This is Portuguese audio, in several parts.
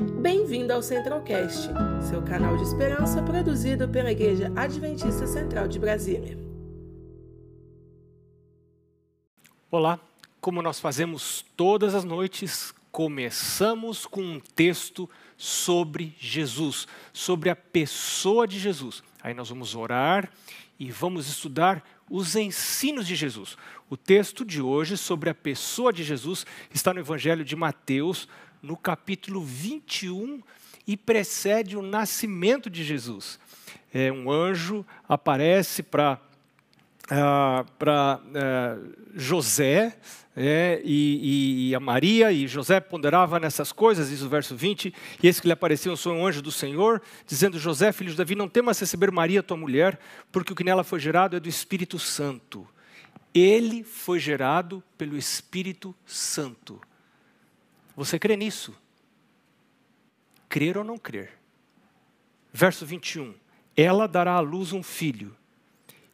Bem-vindo ao Centralcast, seu canal de esperança produzido pela Igreja Adventista Central de Brasília. Olá, como nós fazemos todas as noites, começamos com um texto sobre Jesus, sobre a pessoa de Jesus. Aí nós vamos orar e vamos estudar os ensinos de Jesus. O texto de hoje sobre a pessoa de Jesus está no Evangelho de Mateus, no capítulo 21, e precede o nascimento de Jesus. É, um anjo aparece para uh, para uh, José é, e, e, a Maria, e José ponderava nessas coisas, diz o verso 20, e esse que lhe apareceu foi um anjo do Senhor, dizendo, José, filho de Davi, não temas receber Maria, tua mulher, porque o que nela foi gerado é do Espírito Santo. Ele foi gerado pelo Espírito Santo. Você crê nisso? Crer ou não crer? Verso 21. Ela dará à luz um filho,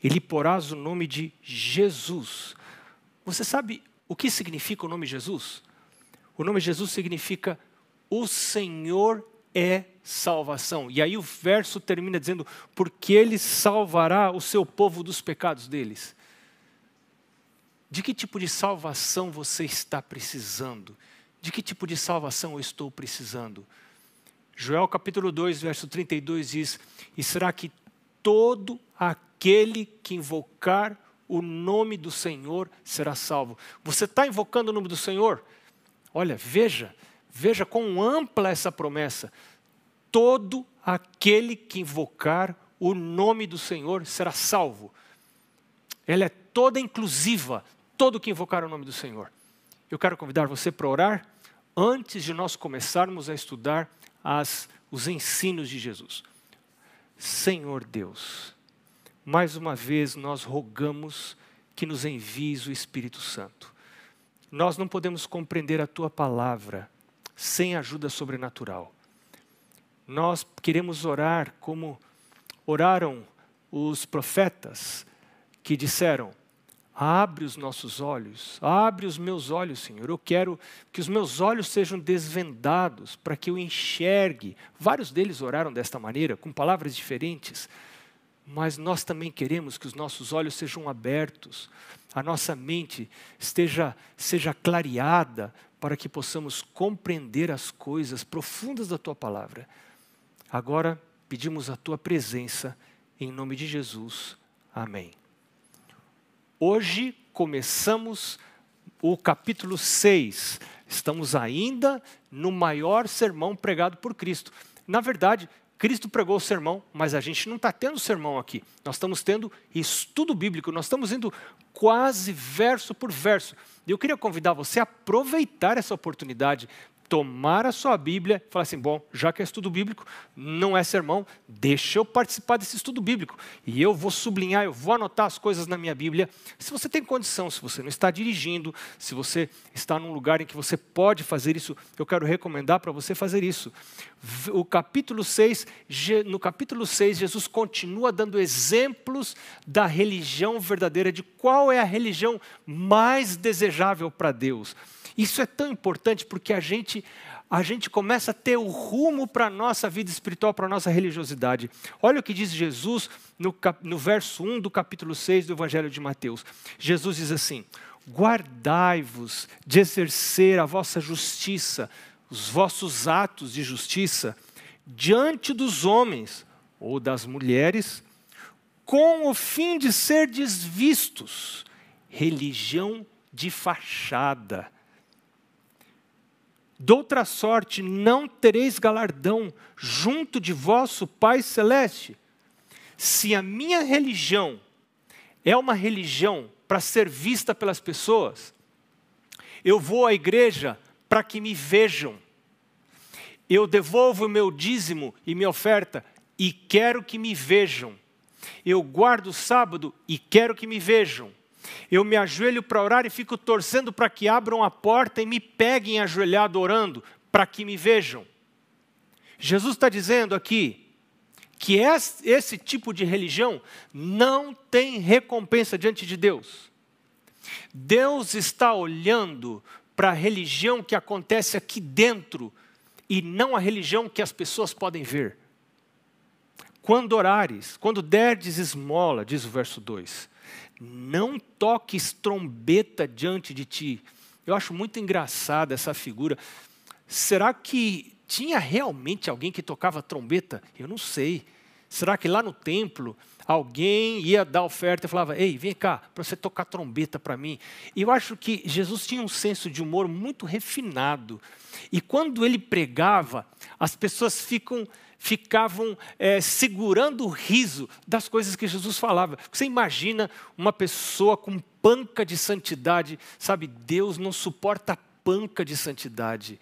ele porás o nome de Jesus. Você sabe o que significa o nome Jesus? O nome Jesus significa o Senhor é salvação. E aí o verso termina dizendo: porque ele salvará o seu povo dos pecados deles. De que tipo de salvação você está precisando? De que tipo de salvação eu estou precisando? Joel capítulo 2, verso 32 diz: E será que todo aquele que invocar o nome do Senhor será salvo. Você está invocando o nome do Senhor? Olha, veja, veja quão ampla essa promessa. Todo aquele que invocar o nome do Senhor será salvo. Ela é toda inclusiva, todo que invocar o nome do Senhor. Eu quero convidar você para orar antes de nós começarmos a estudar as, os ensinos de Jesus. Senhor Deus, mais uma vez nós rogamos que nos envies o Espírito Santo. Nós não podemos compreender a tua palavra sem ajuda sobrenatural. Nós queremos orar como oraram os profetas que disseram: Abre os nossos olhos, abre os meus olhos, Senhor. Eu quero que os meus olhos sejam desvendados para que eu enxergue. Vários deles oraram desta maneira, com palavras diferentes mas nós também queremos que os nossos olhos sejam abertos, a nossa mente esteja seja clareada para que possamos compreender as coisas profundas da tua palavra. Agora pedimos a tua presença em nome de Jesus. Amém. Hoje começamos o capítulo 6. Estamos ainda no maior sermão pregado por Cristo. Na verdade, Cristo pregou o sermão, mas a gente não está tendo sermão aqui. Nós estamos tendo estudo bíblico, nós estamos indo quase verso por verso. E eu queria convidar você a aproveitar essa oportunidade tomar a sua Bíblia e falar assim: bom, já que é estudo bíblico, não é sermão, deixa eu participar desse estudo bíblico. E eu vou sublinhar, eu vou anotar as coisas na minha Bíblia. Se você tem condição, se você não está dirigindo, se você está num lugar em que você pode fazer isso, eu quero recomendar para você fazer isso. O capítulo 6, no capítulo 6, Jesus continua dando exemplos da religião verdadeira, de qual é a religião mais desejável para Deus. Isso é tão importante porque a gente a gente começa a ter o rumo para a nossa vida espiritual, para a nossa religiosidade. Olha o que diz Jesus no, no verso 1 do capítulo 6 do Evangelho de Mateus. Jesus diz assim: Guardai-vos de exercer a vossa justiça, os vossos atos de justiça, diante dos homens ou das mulheres, com o fim de ser desvistos. Religião de fachada Doutra sorte não tereis galardão junto de vosso Pai Celeste. Se a minha religião é uma religião para ser vista pelas pessoas, eu vou à igreja para que me vejam. Eu devolvo o meu dízimo e minha oferta e quero que me vejam. Eu guardo o sábado e quero que me vejam. Eu me ajoelho para orar e fico torcendo para que abram a porta e me peguem ajoelhado orando, para que me vejam. Jesus está dizendo aqui que esse tipo de religião não tem recompensa diante de Deus. Deus está olhando para a religião que acontece aqui dentro e não a religião que as pessoas podem ver. Quando orares, quando derdes esmola, diz o verso 2, não toques trombeta diante de ti. Eu acho muito engraçada essa figura. Será que tinha realmente alguém que tocava trombeta? Eu não sei. Será que lá no templo alguém ia dar oferta e falava: Ei, vem cá, para você tocar trombeta para mim? Eu acho que Jesus tinha um senso de humor muito refinado. E quando ele pregava, as pessoas ficam, ficavam é, segurando o riso das coisas que Jesus falava. Você imagina uma pessoa com panca de santidade, sabe? Deus não suporta panca de santidade.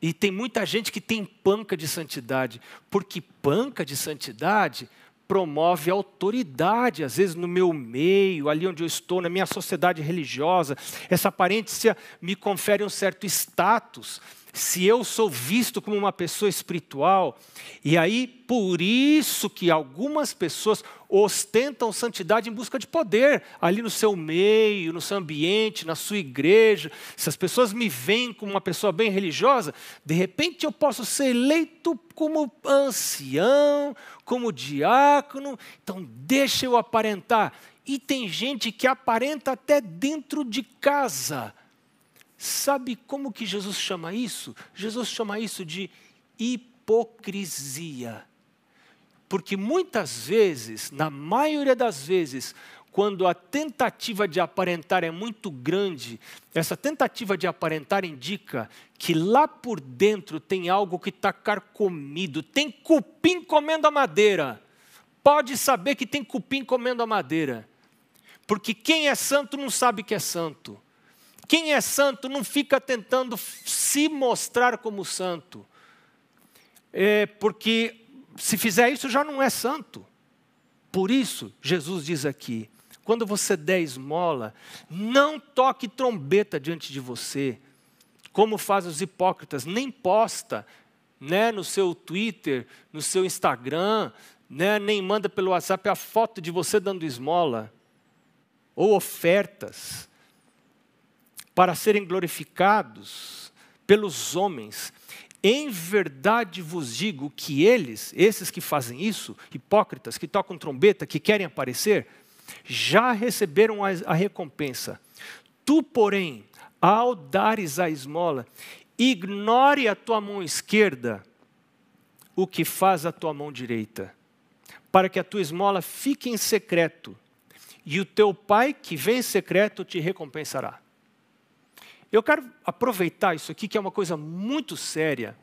E tem muita gente que tem panca de santidade, porque panca de santidade promove autoridade, às vezes no meu meio, ali onde eu estou, na minha sociedade religiosa. Essa aparência me confere um certo status se eu sou visto como uma pessoa espiritual, e aí por isso que algumas pessoas ostentam santidade em busca de poder, ali no seu meio, no seu ambiente, na sua igreja. Se as pessoas me veem como uma pessoa bem religiosa, de repente eu posso ser eleito como ancião, como diácono, então deixa eu aparentar. E tem gente que aparenta até dentro de casa Sabe como que Jesus chama isso? Jesus chama isso de hipocrisia. Porque muitas vezes, na maioria das vezes, quando a tentativa de aparentar é muito grande, essa tentativa de aparentar indica que lá por dentro tem algo que está carcomido, tem cupim comendo a madeira. Pode saber que tem cupim comendo a madeira. Porque quem é santo não sabe que é santo. Quem é santo não fica tentando se mostrar como santo, é porque se fizer isso já não é santo. Por isso, Jesus diz aqui: quando você der esmola, não toque trombeta diante de você, como fazem os hipócritas, nem posta né, no seu Twitter, no seu Instagram, né, nem manda pelo WhatsApp a foto de você dando esmola, ou ofertas para serem glorificados pelos homens. Em verdade vos digo que eles, esses que fazem isso, hipócritas, que tocam trombeta, que querem aparecer, já receberam a, recompensa. Tu, porém, ao dares a esmola, ignore a tua mão esquerda o que faz a tua mão direita, para que a tua esmola fique em secreto, e o teu pai que vem em secreto te recompensará. Eu quero aproveitar isso aqui, que é uma coisa muito séria.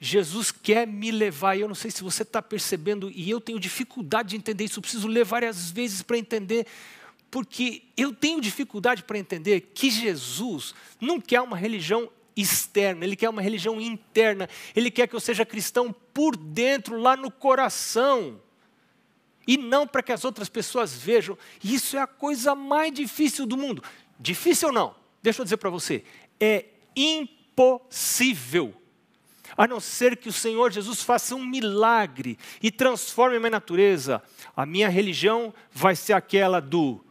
Jesus quer me levar, e eu não sei se você está percebendo, e eu tenho dificuldade de entender isso, eu preciso ler várias vezes para entender, porque eu tenho dificuldade para entender que Jesus não quer uma religião externa, ele quer uma religião interna, ele quer que eu seja cristão por dentro, lá no coração, e não para que as outras pessoas vejam. Isso é a coisa mais difícil do mundo. Difícil ou não? Deixa eu dizer para você, é impossível. A não ser que o Senhor Jesus faça um milagre e transforme a minha natureza, a minha religião vai ser aquela do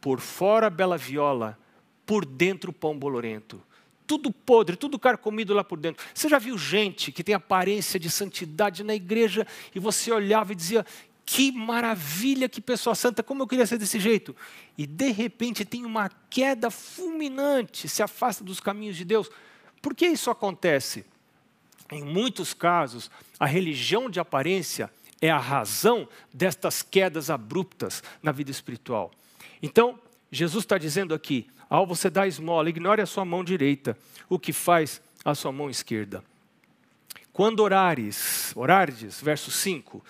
por fora bela viola, por dentro pão bolorento. Tudo podre, tudo carcomido lá por dentro. Você já viu gente que tem aparência de santidade na igreja e você olhava e dizia: que maravilha, que pessoa santa, como eu queria ser desse jeito. E de repente tem uma queda fulminante, se afasta dos caminhos de Deus. Por que isso acontece? Em muitos casos, a religião de aparência é a razão destas quedas abruptas na vida espiritual. Então, Jesus está dizendo aqui: ao você dar esmola, ignore a sua mão direita, o que faz a sua mão esquerda. Quando orares, orares, verso 5,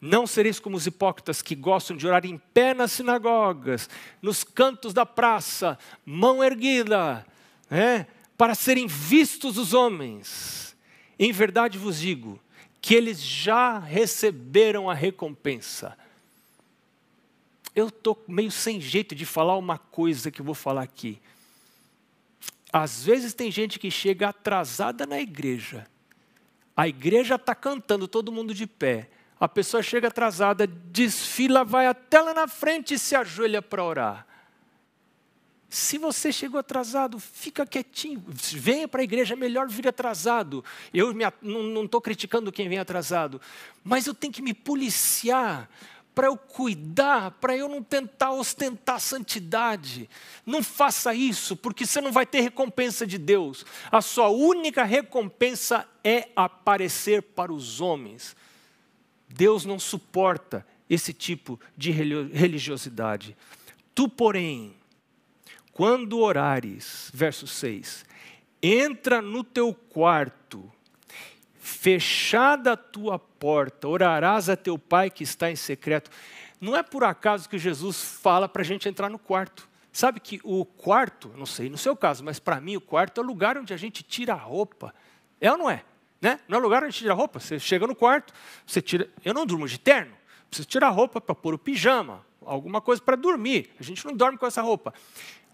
não sereis como os hipócritas que gostam de orar em pé nas sinagogas, nos cantos da praça, mão erguida, né, para serem vistos os homens. Em verdade vos digo que eles já receberam a recompensa. Eu estou meio sem jeito de falar uma coisa que eu vou falar aqui. Às vezes tem gente que chega atrasada na igreja. A igreja está cantando, todo mundo de pé a pessoa chega atrasada, desfila, vai até lá na frente e se ajoelha para orar. Se você chegou atrasado, fica quietinho. Venha para a igreja, é melhor vir atrasado. Eu me, não estou criticando quem vem atrasado, mas eu tenho que me policiar para eu cuidar, para eu não tentar ostentar santidade. Não faça isso, porque você não vai ter recompensa de Deus. A sua única recompensa é aparecer para os homens. Deus não suporta esse tipo de religiosidade. Tu, porém, quando orares, verso 6, entra no teu quarto, fechada a tua porta, orarás a teu pai que está em secreto. Não é por acaso que Jesus fala para a gente entrar no quarto. Sabe que o quarto, não sei no seu caso, mas para mim o quarto é o lugar onde a gente tira a roupa. É ou não é? Né? Não é lugar onde tira roupa. Você chega no quarto, você tira. Eu não durmo de terno, preciso tirar a roupa para pôr o pijama, alguma coisa para dormir. A gente não dorme com essa roupa.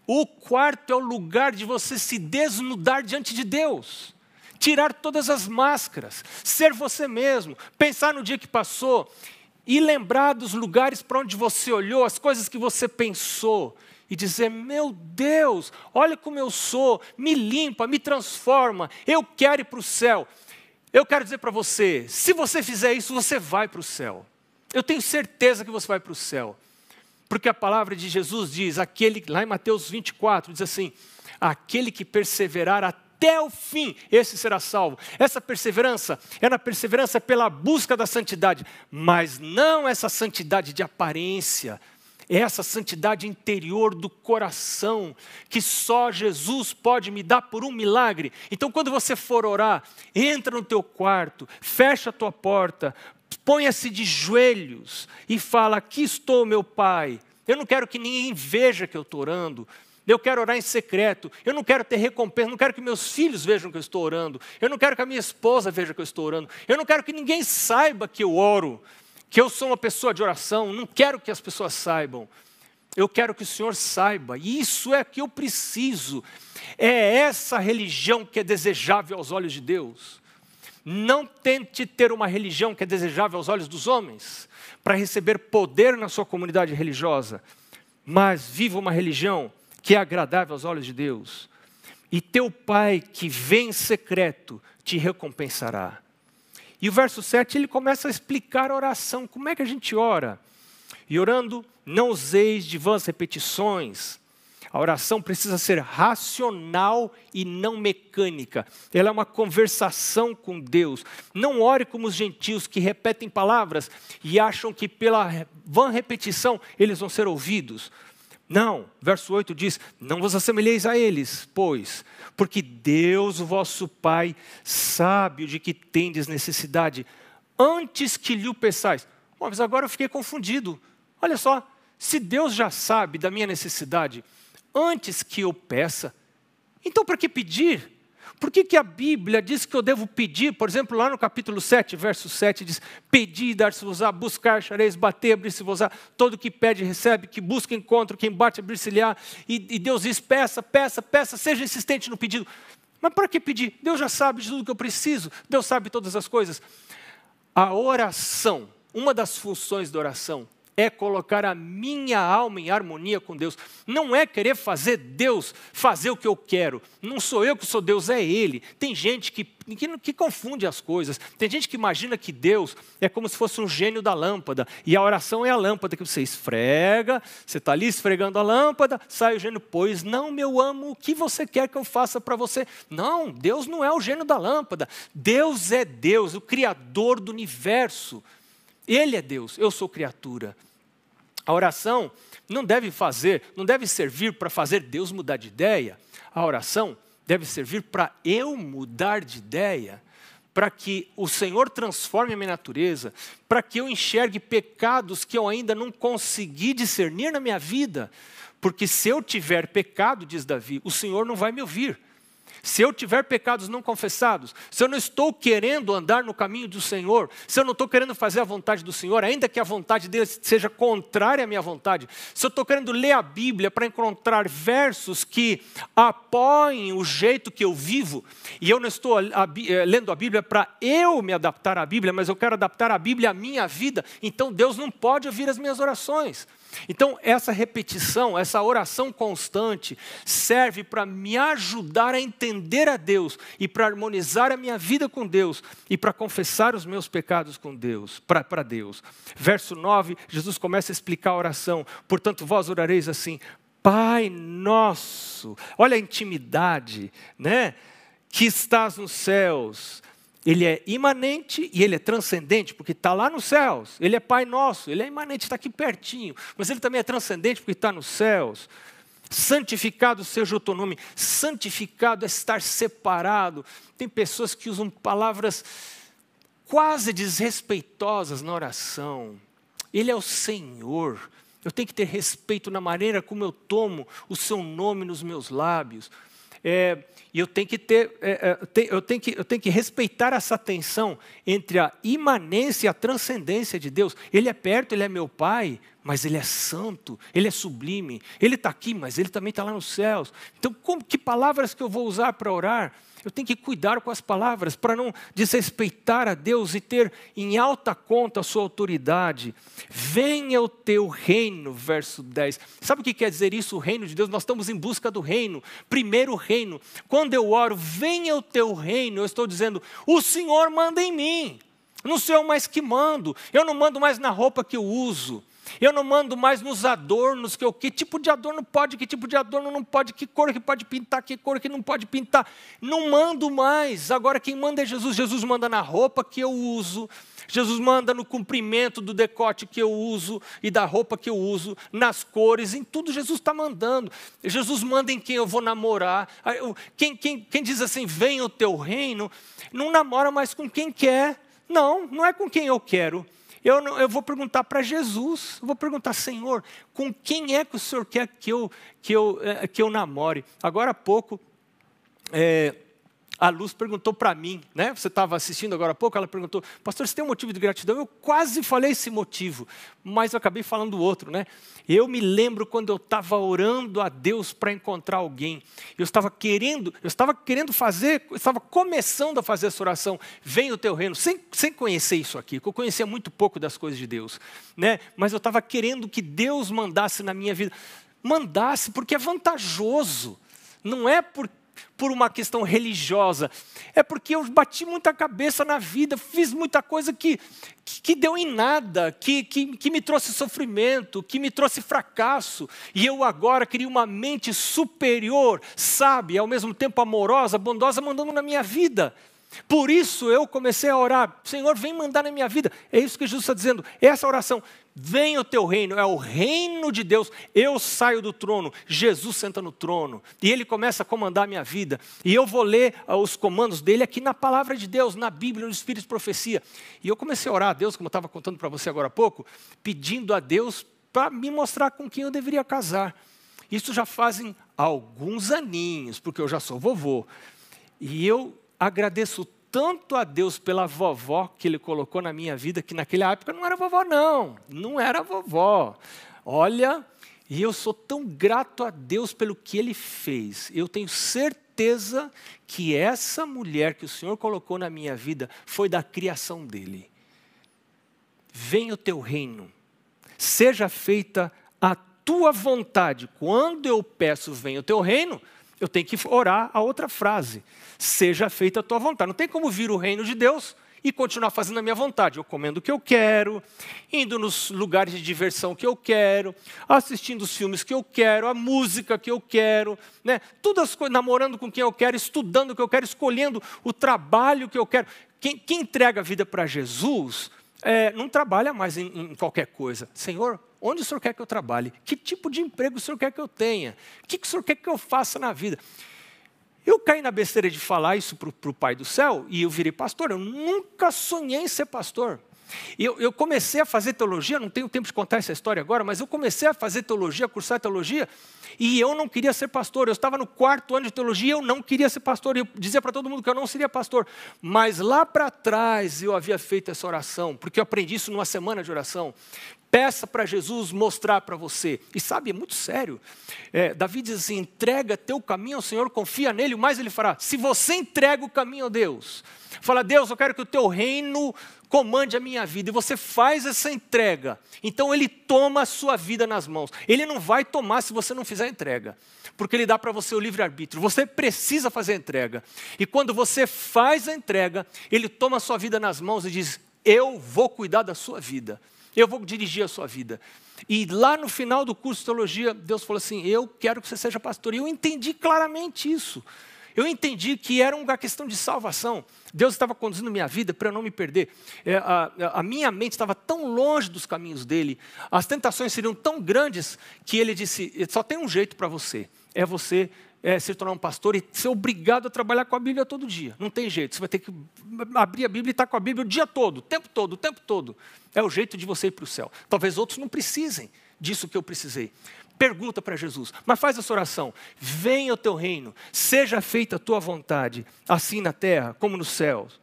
O quarto é o lugar de você se desnudar diante de Deus, tirar todas as máscaras, ser você mesmo, pensar no dia que passou e lembrar dos lugares para onde você olhou, as coisas que você pensou e dizer: Meu Deus, olha como eu sou, me limpa, me transforma, eu quero ir para o céu. Eu quero dizer para você: se você fizer isso, você vai para o céu. Eu tenho certeza que você vai para o céu. Porque a palavra de Jesus diz, aquele, lá em Mateus 24, diz assim: aquele que perseverar até o fim, esse será salvo. Essa perseverança é na perseverança pela busca da santidade, mas não essa santidade de aparência, é essa santidade interior do coração, que só Jesus pode me dar por um milagre. Então, quando você for orar, entra no teu quarto, fecha a tua porta, ponha-se de joelhos e fala: Aqui estou, meu Pai. Eu não quero que ninguém veja que eu estou orando. Eu quero orar em secreto. Eu não quero ter recompensa. Não quero que meus filhos vejam que eu estou orando. Eu não quero que a minha esposa veja que eu estou orando. Eu não quero que ninguém saiba que eu oro, que eu sou uma pessoa de oração. Não quero que as pessoas saibam. Eu quero que o Senhor saiba. E isso é que eu preciso. É essa religião que é desejável aos olhos de Deus. Não tente ter uma religião que é desejável aos olhos dos homens, para receber poder na sua comunidade religiosa, mas viva uma religião que é agradável aos olhos de Deus. E teu Pai que vem em secreto te recompensará. E o verso 7 ele começa a explicar a oração, como é que a gente ora. E orando, não useis de vãs repetições, a oração precisa ser racional e não mecânica. Ela é uma conversação com Deus. Não ore como os gentios que repetem palavras e acham que pela vã repetição eles vão ser ouvidos. Não, verso 8 diz: Não vos assemelheis a eles, pois, porque Deus, o vosso Pai, sabe de que tendes necessidade, antes que lhe o peçais. Mas agora eu fiquei confundido. Olha só, se Deus já sabe da minha necessidade, antes que eu peça. Então, para que pedir? Por que, que a Bíblia diz que eu devo pedir? Por exemplo, lá no capítulo 7, verso 7, diz: Pedir, dar-se-vos-á, buscar, achareis, bater, abrir-se-vos-á. Todo que pede, recebe, que busca, encontra, quem bate, abrir-se-lhe-á. E, e Deus diz: peça, peça, peça, seja insistente no pedido. Mas para que pedir? Deus já sabe de tudo que eu preciso, Deus sabe todas as coisas. A oração, uma das funções da oração, é colocar a minha alma em harmonia com Deus. Não é querer fazer Deus fazer o que eu quero. Não sou eu que sou Deus, é Ele. Tem gente que, que, que, confunde as coisas. Tem gente que imagina que Deus é como se fosse um gênio da lâmpada. E a oração é a lâmpada que você esfrega, você está ali esfregando a lâmpada, sai o gênio, pois não, meu amo, o que você quer que eu faça para você? Não, Deus não é o gênio da lâmpada. Deus é Deus, o Criador do universo. Ele é Deus, eu sou criatura. A oração não deve fazer, não deve servir para fazer Deus mudar de ideia. A oração deve servir para eu mudar de ideia, para que o Senhor transforme a minha natureza, para que eu enxergue pecados que eu ainda não consegui discernir na minha vida. Porque se eu tiver pecado, diz Davi, o Senhor não vai me ouvir. Se eu tiver pecados não confessados, se eu não estou querendo andar no caminho do Senhor, se eu não estou querendo fazer a vontade do Senhor, ainda que a vontade dele seja contrária à minha vontade, se eu estou querendo ler a Bíblia para encontrar versos que apoiem o jeito que eu vivo, e eu não estou eh, lendo a Bíblia para eu me adaptar à Bíblia, mas eu quero adaptar a Bíblia à minha vida, então Deus não pode ouvir as minhas orações. Então, essa repetição, essa oração constante, serve para me ajudar a entender a Deus e para harmonizar a minha vida com Deus e para confessar os meus pecados com Deus, para Deus. Verso 9, Jesus começa a explicar a oração. Portanto, vós orareis assim: Pai nosso. Olha a intimidade, né? Que estás nos céus ele é imanente e ele é transcendente, porque está lá nos céus. Ele é Pai nosso, ele é imanente, está aqui pertinho. Mas ele também é transcendente, porque está nos céus. Santificado seja o teu nome. Santificado é estar separado. Tem pessoas que usam palavras quase desrespeitosas na oração. Ele é o Senhor. Eu tenho que ter respeito na maneira como eu tomo o seu nome nos meus lábios. É, e eu tenho que ter, é, é eu, tenho que, eu tenho que respeitar essa tensão entre a imanência e a transcendência de Deus. Ele é perto, ele é meu pai, mas ele é santo, ele é sublime. Ele está aqui, mas ele também está lá nos céus. Então, como, que palavras que eu vou usar para orar? Eu tenho que cuidar com as palavras para não desrespeitar a Deus e ter em alta conta a sua autoridade. Venha o teu reino, verso 10. Sabe o que quer dizer isso, o reino de Deus? Nós estamos em busca do reino, primeiro reino. Quando eu oro, venha o teu reino, eu estou dizendo, o Senhor manda em mim. Não sou eu mais que mando, eu não mando mais na roupa que eu uso. Eu não mando mais nos adornos, que, eu, que tipo de adorno pode, que tipo de adorno não pode, que cor que pode pintar, que cor que não pode pintar. Não mando mais. Agora quem manda é Jesus. Jesus manda na roupa que eu uso. Jesus manda no comprimento do decote que eu uso e da roupa que eu uso, nas cores, em tudo Jesus está mandando. Jesus manda em quem eu vou namorar. Quem, quem, quem diz assim, vem o teu reino, não namora mais com quem quer. Não, não é com quem eu quero. Eu, não, eu vou perguntar para Jesus, eu vou perguntar, Senhor, com quem é que o Senhor quer que eu, que eu, eh, que eu namore? Agora há pouco, é, a Luz perguntou para mim, né? Você estava assistindo agora há pouco, ela perguntou, pastor, você tem um motivo de gratidão? Eu quase falei esse motivo, mas eu acabei falando outro, né? Eu me lembro quando eu estava orando a Deus para encontrar alguém. Eu estava querendo, eu estava querendo fazer, eu estava começando a fazer essa oração. Vem o teu reino, sem, sem conhecer isso aqui, porque eu conhecia muito pouco das coisas de Deus, né? Mas eu estava querendo que Deus mandasse na minha vida. Mandasse, porque é vantajoso. Não é porque por uma questão religiosa, é porque eu bati muita cabeça na vida, fiz muita coisa que, que, que deu em nada, que, que, que me trouxe sofrimento, que me trouxe fracasso, e eu agora queria uma mente superior, sábia, ao mesmo tempo amorosa, bondosa, mandando na minha vida. Por isso eu comecei a orar, Senhor, vem mandar na minha vida. É isso que Jesus está dizendo. Essa oração, Venha o teu reino, é o reino de Deus. Eu saio do trono, Jesus senta no trono e ele começa a comandar a minha vida. E eu vou ler ah, os comandos dele aqui na palavra de Deus, na Bíblia, no Espírito de profecia. E eu comecei a orar a Deus, como eu estava contando para você agora há pouco, pedindo a Deus para me mostrar com quem eu deveria casar. Isso já fazem alguns aninhos, porque eu já sou vovô. E eu agradeço tanto a Deus pela vovó que Ele colocou na minha vida, que naquela época não era vovó, não, não era vovó. Olha, e eu sou tão grato a Deus pelo que Ele fez. Eu tenho certeza que essa mulher que o Senhor colocou na minha vida foi da criação dele. Venha o teu reino, seja feita a tua vontade. Quando eu peço, venha o teu reino, eu tenho que orar a outra frase: seja feita a tua vontade. Não tem como vir o reino de Deus e continuar fazendo a minha vontade. Eu comendo o que eu quero, indo nos lugares de diversão que eu quero, assistindo os filmes que eu quero, a música que eu quero, né? Tudo as namorando com quem eu quero, estudando o que eu quero, escolhendo o trabalho que eu quero. Quem, quem entrega a vida para Jesus é, não trabalha mais em, em qualquer coisa. Senhor, Onde o senhor quer que eu trabalhe? Que tipo de emprego o senhor quer que eu tenha? O que, o senhor quer que eu faça na vida? Eu caí na besteira de falar isso para o Pai do Céu e eu virei pastor. Eu nunca sonhei em ser pastor. Eu, eu, comecei a fazer teologia, não tenho tempo de contar essa história agora, mas eu comecei a fazer teologia, a cursar teologia, e eu não queria ser pastor. Eu estava no quarto ano de teologia eu não queria ser pastor. Eu dizia para todo mundo que eu não seria pastor. Mas lá para trás eu havia feito essa oração, porque eu aprendi isso numa semana de oração. Peça para Jesus mostrar para você. E sabe, é muito sério. É, Davi diz assim: entrega teu caminho ao Senhor, confia nele, o mais ele fará. Se você entrega o caminho a Deus, fala, Deus, eu quero que o teu reino comande a minha vida, e você faz essa entrega, então ele toma a sua vida nas mãos. Ele não vai tomar se você não fizer a entrega, porque ele dá para você o livre-arbítrio. Você precisa fazer a entrega. E quando você faz a entrega, ele toma a sua vida nas mãos e diz: Eu vou cuidar da sua vida eu vou dirigir a sua vida. E lá no final do curso de teologia, Deus falou assim: Eu quero que você seja pastor. E eu entendi claramente isso. Eu entendi que era uma questão de salvação. Deus estava conduzindo minha vida para eu não me perder. É, a, a, minha mente estava tão longe dos caminhos dele, as tentações seriam tão grandes, que ele disse: só tem um jeito para você, é você é, se tornar um pastor e ser obrigado a trabalhar com a Bíblia todo dia. Não tem jeito. Você vai ter que abrir a Bíblia e estar com a Bíblia o dia todo, o tempo todo, o tempo todo. É o jeito de você ir para o céu. Talvez outros não precisem disso que eu precisei. Pergunta para Jesus, mas faz essa oração: venha o teu reino, seja feita a tua vontade, assim na terra como nos céus.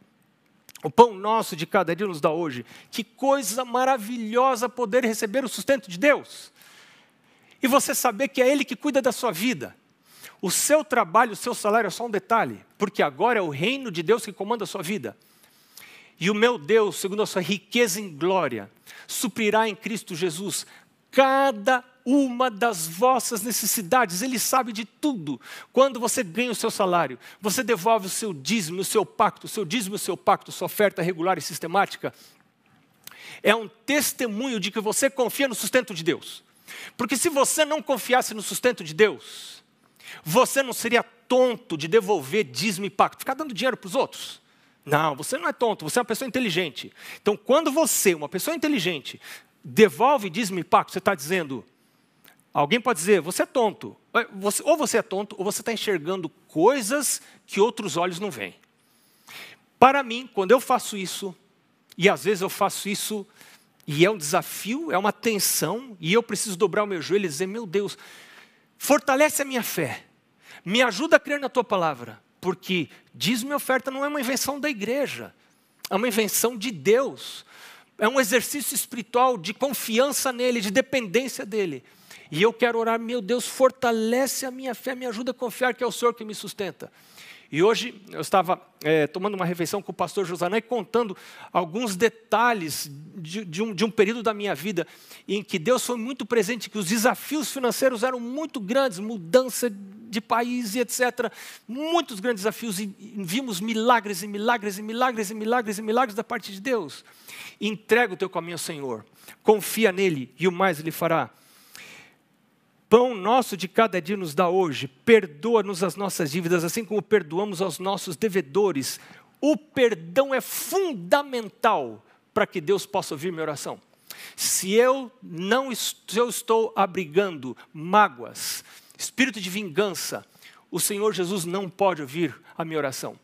O pão nosso de cada dia nos dá hoje. Que coisa maravilhosa poder receber o sustento de Deus. E você saber que é Ele que cuida da sua vida. O seu trabalho, o seu salário é só um detalhe, porque agora é o reino de Deus que comanda a sua vida. E o meu Deus, segundo a sua riqueza em glória, suprirá em Cristo Jesus cada uma das vossas necessidades, Ele sabe de tudo. Quando você ganha o seu salário, você devolve o seu dízimo, o seu pacto, o seu dízimo, o seu pacto, sua oferta regular e sistemática. É um testemunho de que você confia no sustento de Deus. Porque se você não confiasse no sustento de Deus, você não seria tonto de devolver dízimo e pacto, ficar dando dinheiro para os outros. Não, você não é tonto, você é uma pessoa inteligente. Então, quando você, uma pessoa inteligente, devolve dízimo e pacto, você está dizendo, alguém pode dizer, você é tonto. Você, ou você é tonto, ou você está enxergando coisas que outros olhos não veem. Para mim, quando eu faço isso, e às vezes eu faço isso, e é um desafio, é uma tensão, e eu preciso dobrar o meu joelho e dizer, meu Deus, fortalece a minha fé, me ajuda a crer na tua palavra, porque diz-me oferta não é uma invenção da igreja, é uma invenção de Deus, é um exercício espiritual de confiança nele, de dependência dele. E eu quero orar, meu Deus, fortalece a minha fé, me ajuda a confiar que é o Senhor que me sustenta. E hoje eu estava é, tomando uma refeição com o pastor Josanã e contando alguns detalhes de, de, um, de um período da minha vida em que Deus foi muito presente, que os desafios financeiros eram muito grandes, mudança de país e etc. Muitos grandes desafios e vimos milagres e milagres e milagres e milagres e milagres da parte de Deus. Entrega o teu caminho ao Senhor, confia nele e o mais ele fará pão nosso de cada dia nos dá hoje, perdoa-nos as nossas dívidas, assim como perdoamos aos nossos devedores. O perdão é fundamental para que Deus possa ouvir minha oração. Se eu não se eu estou abrigando mágoas, espírito de vingança, o Senhor Jesus não pode ouvir a minha oração,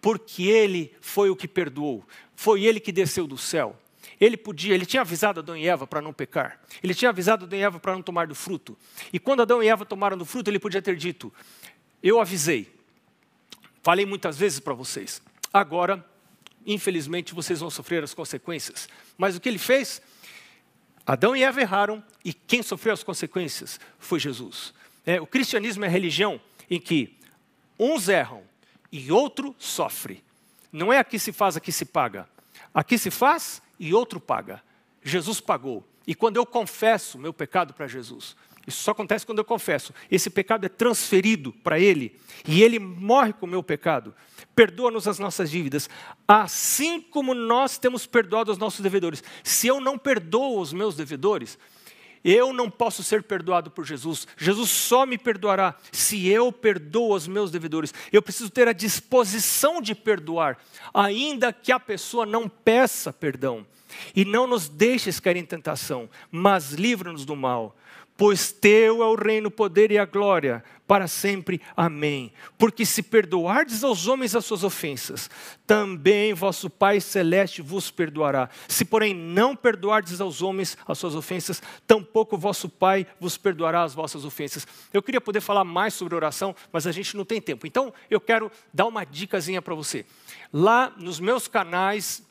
porque Ele foi o que perdoou, foi Ele que desceu do céu. Ele podia, ele tinha avisado Adão e Eva para não pecar. Ele tinha avisado Adão e Eva para não tomar do fruto. E quando Adão e Eva tomaram do fruto, ele podia ter dito: Eu avisei. Falei muitas vezes para vocês. Agora, infelizmente, vocês vão sofrer as consequências. Mas o que ele fez? Adão e Eva erraram e quem sofreu as consequências foi Jesus. É, o cristianismo é a religião em que uns erram e outro sofre. Não é aqui se faz, aqui se paga. Aqui se faz e outro paga. Jesus pagou. E quando eu confesso meu pecado para Jesus, isso só acontece quando eu confesso. Esse pecado é transferido para Ele e Ele morre com o meu pecado. Perdoa-nos as nossas dívidas, assim como nós temos perdoado os nossos devedores. Se eu não perdoo os meus devedores, eu não posso ser perdoado por Jesus. Jesus só me perdoará se eu perdoo os meus devedores. Eu preciso ter a disposição de perdoar, ainda que a pessoa não peça perdão. E não nos deixes cair em tentação, mas livra-nos do mal pois teu é o reino, o poder e a glória para sempre. Amém. Porque se perdoardes aos homens as suas ofensas, também vosso Pai celeste vos perdoará. Se porém não perdoardes aos homens as suas ofensas, tampouco vosso Pai vos perdoará as vossas ofensas. Eu queria poder falar mais sobre oração, mas a gente não tem tempo. Então, eu quero dar uma dicasinha para você. Lá nos meus canais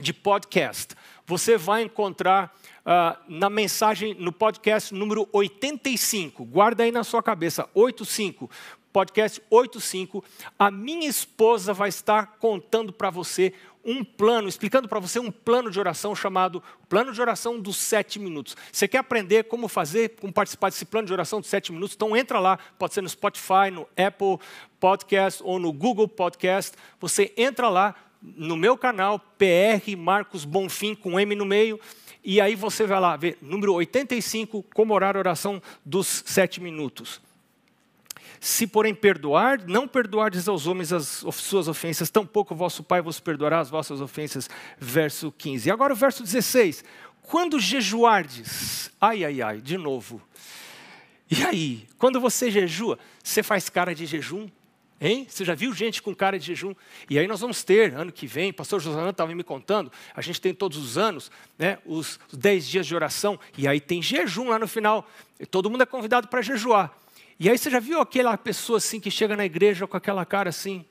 de podcast, você vai encontrar uh, na mensagem, no podcast número 85. Guarda aí na sua cabeça, 85 podcast 85, a minha esposa vai estar contando para você um plano, explicando para você um plano de oração chamado Plano de Oração dos Sete Minutos. Você quer aprender como fazer, como participar desse plano de oração dos sete minutos? Então entra lá, pode ser no Spotify, no Apple Podcast ou no Google Podcast. Você entra lá no meu canal, PR Marcos Bonfim, com M no meio, e aí você vai lá ver, número 85, como orar a oração dos sete minutos. Se, porém, perdoar, não perdoardes aos homens as suas ofensas, tampouco vosso Pai vos perdoará as vossas ofensas. Verso 15. E agora o verso 16. Quando jejuardes, ai, ai, ai, de novo. E aí, quando você jejua, você faz cara de jejum? Hein? Você já viu gente com cara de jejum? E aí nós vamos ter, ano que vem, pastor Josanã estava me contando, a gente tem todos os anos, né, os 10 dias de oração, e aí tem jejum lá no final. E todo mundo é convidado para jejuar. E aí você já viu aquela pessoa assim que chega na igreja com aquela cara assim: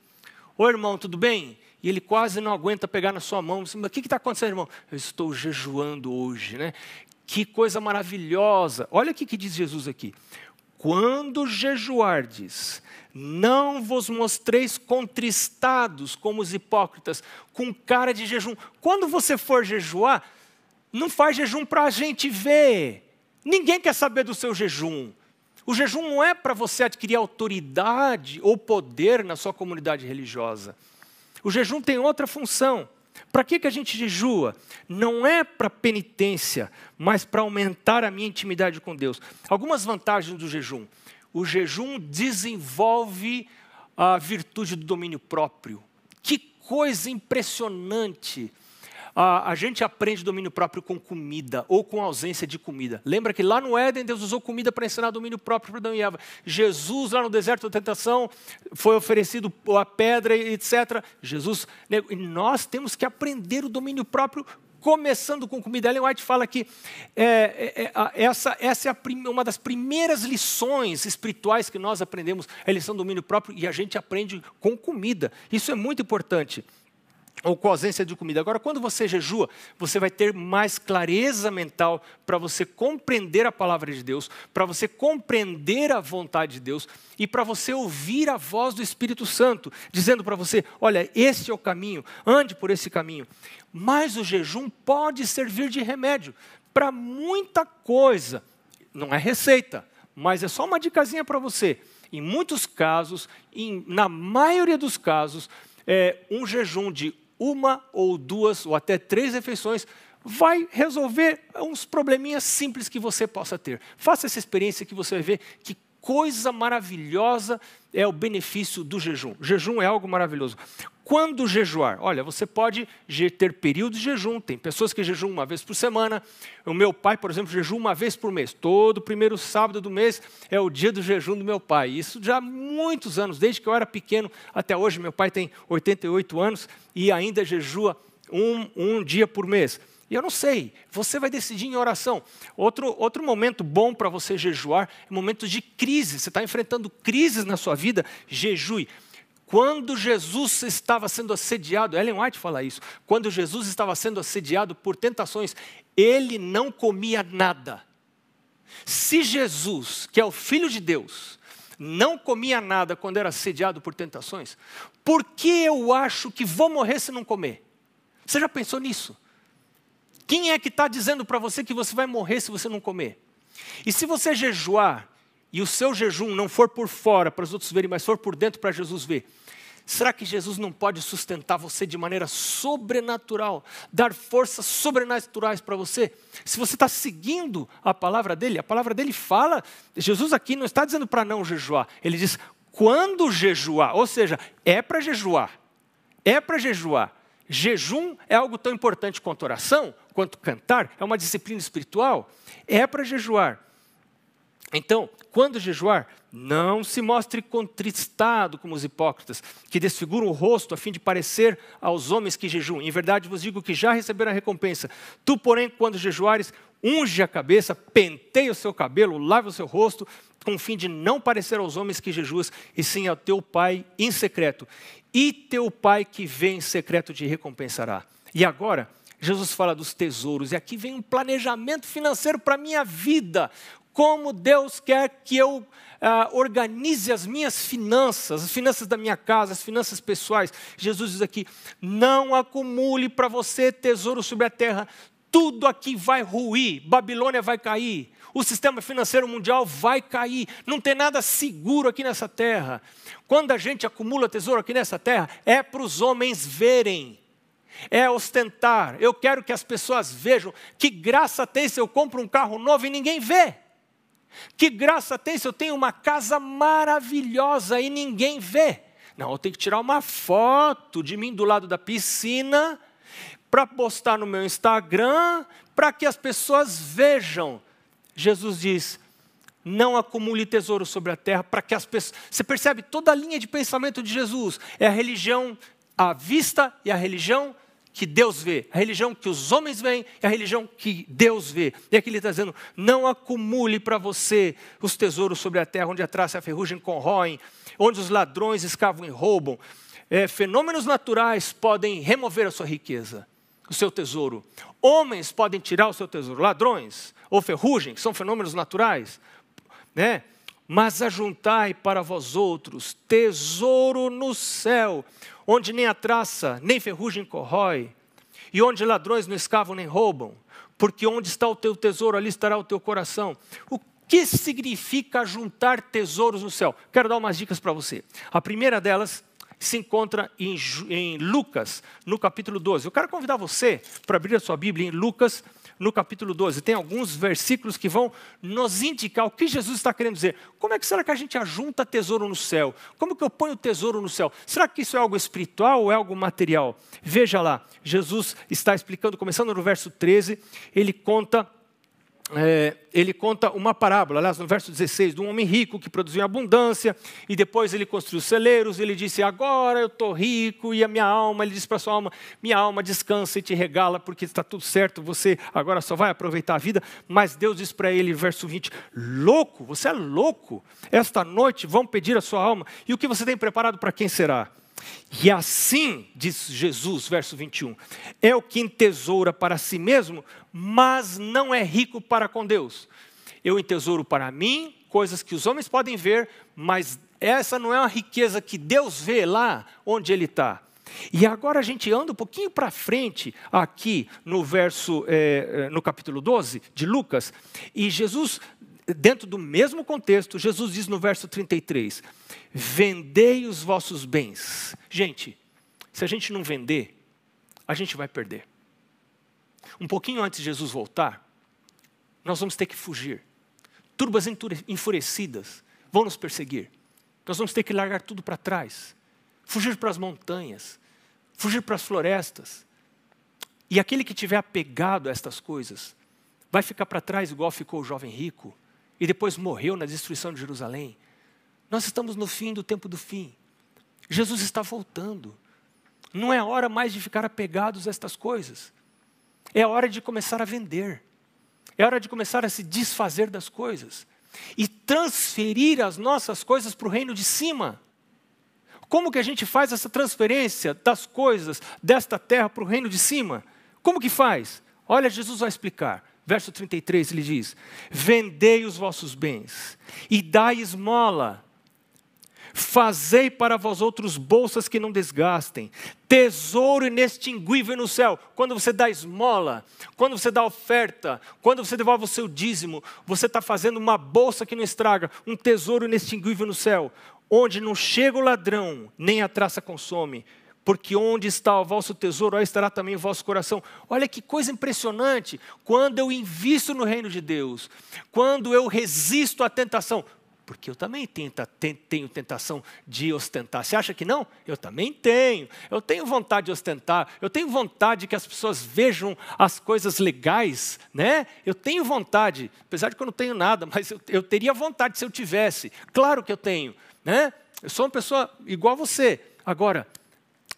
Oi, irmão, tudo bem? E ele quase não aguenta pegar na sua mão. Assim, Mas o que está acontecendo, irmão? Eu estou jejuando hoje, né? Que coisa maravilhosa. Olha o que diz Jesus aqui. Quando jejuardes, não vos mostreis contristados como os hipócritas, com cara de jejum. Quando você for jejuar, não faz jejum para a gente ver. Ninguém quer saber do seu jejum. O jejum não é para você adquirir autoridade ou poder na sua comunidade religiosa. O jejum tem outra função. Para que, que a gente jejua? Não é para penitência, mas para aumentar a minha intimidade com Deus. Algumas vantagens do jejum. O jejum desenvolve a virtude do domínio próprio. Que coisa impressionante! A, gente aprende domínio próprio com comida ou com ausência de comida. Lembra que lá no Éden Deus usou comida para ensinar domínio próprio para Adão e Eva. Jesus, lá no deserto da tentação, foi oferecido a pedra, etc. Jesus, e nós temos que aprender o domínio próprio começando com comida. Ellen White fala que é, é, é, essa, essa é prim, uma das primeiras lições espirituais que nós aprendemos, é a lição do domínio próprio, e a gente aprende com comida. Isso é muito importante ou com ausência de comida. Agora, quando você jejua, você vai ter mais clareza mental para você compreender a palavra de Deus, para você compreender a vontade de Deus e para você ouvir a voz do Espírito Santo, dizendo para você: olha, este é o caminho, ande por esse caminho. Mas o jejum pode servir de remédio para muita coisa. Não é receita, mas é só uma dicasinha para você. Em muitos casos, em, na maioria dos casos, é, um jejum de uma ou duas ou até três refeições vai resolver uns probleminhas simples que você possa ter. Faça essa experiência que você vai ver que coisa maravilhosa é o benefício do jejum. Jejum é algo maravilhoso. Quando jejuar? Olha, você pode ter períodos de jejum. Tem pessoas que jejuam uma vez por semana. O meu pai, por exemplo, jejua uma vez por mês. Todo primeiro sábado do mês é o dia do jejum do meu pai. Isso já há muitos anos, desde que eu era pequeno até hoje. Meu pai tem 88 anos e ainda jejua um, um dia por mês. Eu não sei, você vai decidir em oração. Outro, outro momento bom para você jejuar é momentos de crise. Você está enfrentando crises na sua vida, jejue. Quando Jesus estava sendo assediado, Ellen White fala isso, quando Jesus estava sendo assediado por tentações, ele não comia nada. Se Jesus, que é o Filho de Deus, não comia nada quando era assediado por tentações, por que eu acho que vou morrer se não comer? Você já pensou nisso? Quem é que está dizendo para você que você vai morrer se você não comer? E se você jejuar e o seu jejum não for por fora para os outros verem, mas for por dentro para Jesus ver, Será que Jesus não pode sustentar você de maneira sobrenatural, dar forças sobrenaturais para você? Se você está seguindo a palavra dele, a palavra dele fala, Jesus aqui não está dizendo para não jejuar, ele diz quando jejuar, ou seja, é para jejuar, é para jejuar. Jejum é algo tão importante quanto oração, quanto cantar, é uma disciplina espiritual, é para jejuar. Então, quando jejuar, não se mostre contristado como os hipócritas, que desfiguram o rosto a fim de parecer aos homens que jejuam. Em verdade vos digo que já receberam a recompensa. Tu, porém, quando jejuares, unge a cabeça, penteia o seu cabelo, lave o seu rosto, com fim de não parecer aos homens que jejuas, e sim ao teu pai em secreto. E teu pai que vem em secreto te recompensará. E agora, Jesus fala dos tesouros, e aqui vem um planejamento financeiro para a minha vida. Como Deus quer que eu ah, organize as minhas finanças, as finanças da minha casa, as finanças pessoais. Jesus diz aqui: não acumule para você tesouro sobre a terra, tudo aqui vai ruir, Babilônia vai cair, o sistema financeiro mundial vai cair, não tem nada seguro aqui nessa terra. Quando a gente acumula tesouro aqui nessa terra, é para os homens verem, é ostentar. Eu quero que as pessoas vejam que graça tem se eu compro um carro novo e ninguém vê. Que graça tem se eu tenho uma casa maravilhosa e ninguém vê? Não, eu tenho que tirar uma foto de mim do lado da piscina para postar no meu Instagram, para que as pessoas vejam. Jesus diz: não acumule tesouro sobre a terra para que as pessoas. Você percebe toda a linha de pensamento de Jesus? É a religião à vista e a religião que Deus vê, a religião que os homens veem e a religião que Deus vê. E aqui ele está dizendo: não acumule para você os tesouros sobre a terra, onde a traça e a ferrugem corroem, onde os ladrões escavam e roubam. É, fenômenos naturais podem remover a sua riqueza, o seu tesouro. Homens podem tirar o seu tesouro. Ladrões ou ferrugem, que são fenômenos naturais, né? Mas ajuntai para vós outros tesouro no céu, onde nem a traça, nem ferrugem corrói, e onde ladrões não escavam nem roubam, porque onde está o teu tesouro, ali estará o teu coração. O que significa juntar tesouros no céu? Quero dar umas dicas para você. A primeira delas se encontra em, em, Lucas, no capítulo 12. Eu quero convidar você para abrir a sua Bíblia em Lucas, no capítulo 12. Tem alguns versículos que vão nos indicar o que Jesus está querendo dizer. Como é que será que a gente ajunta tesouro no céu? Como que eu ponho tesouro no céu? Será que isso é algo espiritual ou é algo material? Veja lá, Jesus está explicando, começando no verso 13, ele conta é, ele conta uma parábola, aliás, no verso 16, de um homem rico que produziu abundância, e depois ele construiu celeiros, ele disse, agora eu estou rico, e a minha alma, ele disse para a sua alma, minha alma descansa e te regala, porque está tudo certo, você agora só vai aproveitar a vida, mas Deus diz para ele, verso 20, louco, você é louco, esta noite vão pedir a sua alma, e o que você tem preparado para quem será? E assim, diz Jesus, verso 21, é o que entesoura para si mesmo, mas não é rico para com Deus. Eu entesouro para mim coisas que os homens podem ver, mas essa não é uma riqueza que Deus vê lá onde Ele está. E agora a gente anda um pouquinho para frente, aqui no verso, é, no capítulo 12 de Lucas, e Jesus dentro do mesmo contexto, Jesus diz no verso 33: Vendei os vossos bens. Gente, se a gente não vender, a gente vai perder. Um pouquinho antes de Jesus voltar, nós vamos ter que fugir. Turbas enfurecidas vão nos perseguir. Nós vamos ter que largar tudo para trás, fugir para as montanhas, fugir para as florestas. E aquele que tiver apegado a estas coisas, vai ficar para trás igual ficou o jovem rico, e depois morreu na destruição de Jerusalém. Nós estamos no fim do tempo do fim. Jesus está voltando. Não é hora mais de ficar apegados a estas coisas. É hora de começar a vender. É hora de começar a se desfazer das coisas e transferir as nossas coisas para o reino de cima. Como que a gente faz essa transferência das coisas desta terra para o reino de cima? Como que faz? Olha, Jesus vai explicar. Verso 33 ele diz: Vendei os vossos bens e dai esmola. Fazei para vós outros bolsas que não desgastem, tesouro inextinguível no céu. Quando você dá esmola, quando você dá oferta, quando você devolve o seu dízimo, você está fazendo uma bolsa que não estraga, um tesouro inextinguível no céu, onde não chega o ladrão, nem a traça consome porque onde está o vosso tesouro, aí estará também o vosso coração. Olha que coisa impressionante, quando eu invisto no reino de Deus, quando eu resisto à tentação, porque eu também tenho, tentação de ostentar. Você acha que não? Eu também tenho. Eu tenho vontade de ostentar. Eu tenho vontade que as pessoas vejam as coisas legais, né? Eu tenho vontade, apesar de que eu não tenho nada, mas eu, eu teria vontade se eu tivesse. Claro que eu tenho, né? Eu sou uma pessoa igual a você. Agora,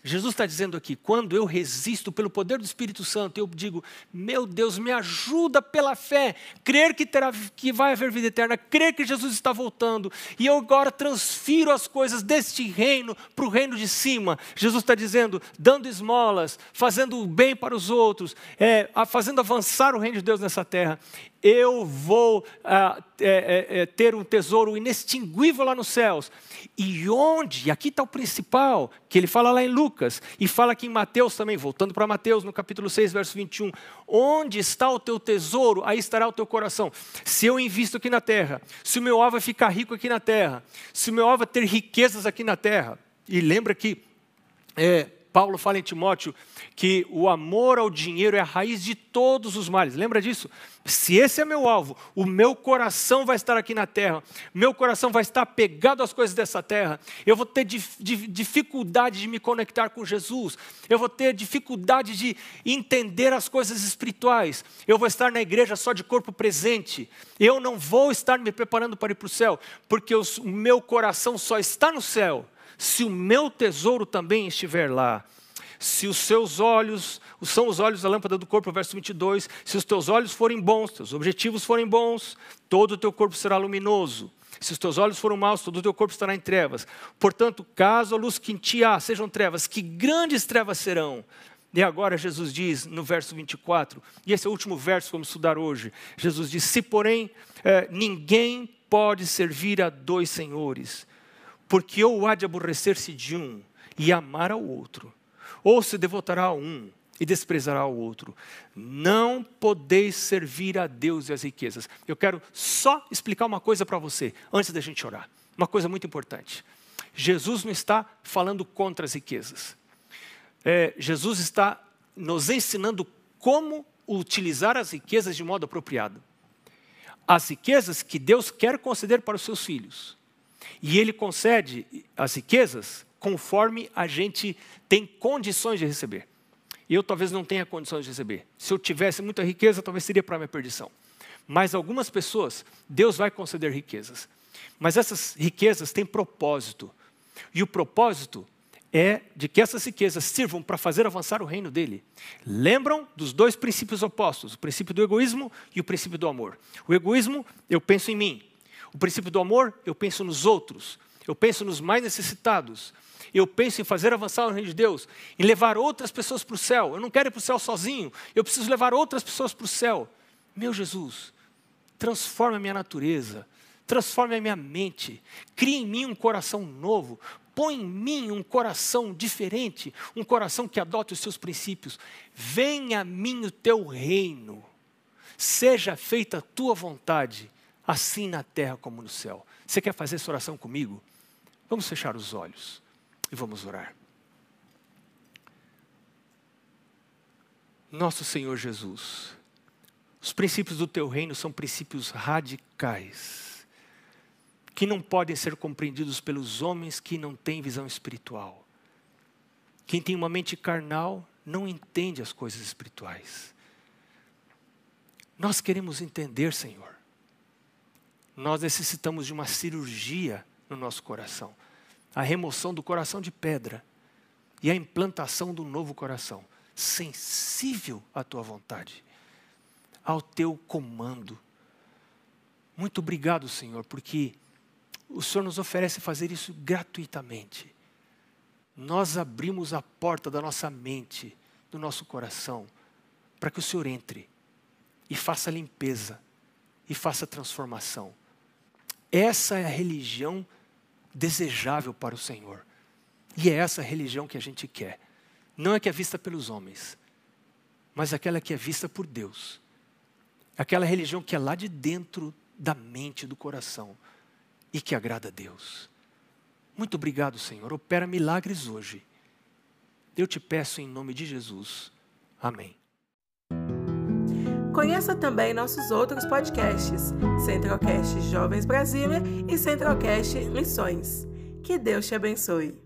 Jesus está dizendo aqui: quando eu resisto pelo poder do Espírito Santo, eu digo, meu Deus, me ajuda pela fé, crer que, terá, que vai haver vida eterna, crer que Jesus está voltando, e eu agora transfiro as coisas deste reino para o reino de cima. Jesus está dizendo, dando esmolas, fazendo o bem para os outros, é, fazendo avançar o reino de Deus nessa terra eu vou ah, é, é, é, ter um tesouro inextinguível lá nos céus. E onde? Aqui está o principal, que ele fala lá em Lucas, e fala aqui em Mateus também, voltando para Mateus, no capítulo 6, verso 21. Onde está o teu tesouro, aí estará o teu coração. Se eu invisto aqui na terra, se o meu alvo é ficar rico aqui na terra, se o meu alvo é ter riquezas aqui na terra, e lembra que é, Paulo fala em Timóteo que o amor ao dinheiro é a raiz de todos os males. Lembra disso? Se esse é meu alvo, o meu coração vai estar aqui na terra, meu coração vai estar pegado às coisas dessa terra, eu vou ter dificuldade de me conectar com Jesus, eu vou ter dificuldade de entender as coisas espirituais, eu vou estar na igreja só de corpo presente, eu não vou estar me preparando para ir para o céu, porque o meu coração só está no céu se o meu tesouro também estiver lá. Se os seus olhos, são os olhos da lâmpada do corpo, verso 22, se os teus olhos forem bons, teus objetivos forem bons, todo o teu corpo será luminoso. Se os teus olhos forem maus, todo o teu corpo estará em trevas. Portanto, caso a luz que em ti há sejam trevas, que grandes trevas serão. E agora Jesus diz no verso 24, e esse é o último verso que vamos estudar hoje. Jesus diz: Se porém eh, ninguém pode servir a dois senhores, porque ou há de aborrecer-se de um e amar ao outro, ou se devotará a um e desprezará o outro. Não podeis servir a Deus e as riquezas. Eu quero só explicar uma coisa para você, antes da gente orar. Uma coisa muito importante. Jesus não está falando contra as riquezas. É, Jesus está nos ensinando como utilizar as riquezas de modo apropriado. As riquezas que Deus quer conceder para os seus filhos. E ele concede as riquezas conforme a gente tem condições de receber. Eu talvez não tenha condições de receber. Se eu tivesse muita riqueza, talvez seria para minha perdição. Mas algumas pessoas, Deus vai conceder riquezas. Mas essas riquezas têm propósito. E o propósito é de que essas riquezas sirvam para fazer avançar o reino dele. Lembram dos dois princípios opostos, o princípio do egoísmo e o princípio do amor. O egoísmo, eu penso em mim, o princípio do amor, eu penso nos outros, eu penso nos mais necessitados, eu penso em fazer avançar o reino de Deus, em levar outras pessoas para o céu. Eu não quero ir para o céu sozinho, eu preciso levar outras pessoas para o céu. Meu Jesus, transforma a minha natureza, transforme a minha mente, crie em mim um coração novo, põe em mim um coração diferente, um coração que adote os seus princípios. Venha a mim o teu reino, seja feita a tua vontade, assim na terra como no céu. Você quer fazer essa oração comigo? Vamos fechar os olhos e vamos orar. Nosso Senhor Jesus, os princípios do teu reino são princípios radicais, que não podem ser compreendidos pelos homens que não têm visão espiritual. Quem tem uma mente carnal não entende as coisas espirituais. Nós queremos entender, Senhor nós necessitamos de uma cirurgia no nosso coração a remoção do coração de pedra e a implantação do novo coração, sensível à tua vontade, ao teu comando. Muito obrigado, Senhor, porque o Senhor nos oferece fazer isso gratuitamente. Nós abrimos a porta da nossa mente, do nosso coração, para que o Senhor entre e faça limpeza e faça transformação. Essa é a religião desejável para o Senhor. E é essa a religião que a gente quer. Não é que é vista pelos homens, mas aquela que é vista por Deus. Aquela religião que é lá de dentro da mente, do coração e que agrada a Deus. Muito obrigado, Senhor. Opera milagres hoje. Eu te peço em nome de Jesus. Amém. Conheça também nossos outros podcasts, Centralcast Jovens Brasília e Centralcast Missões. Que Deus te abençoe.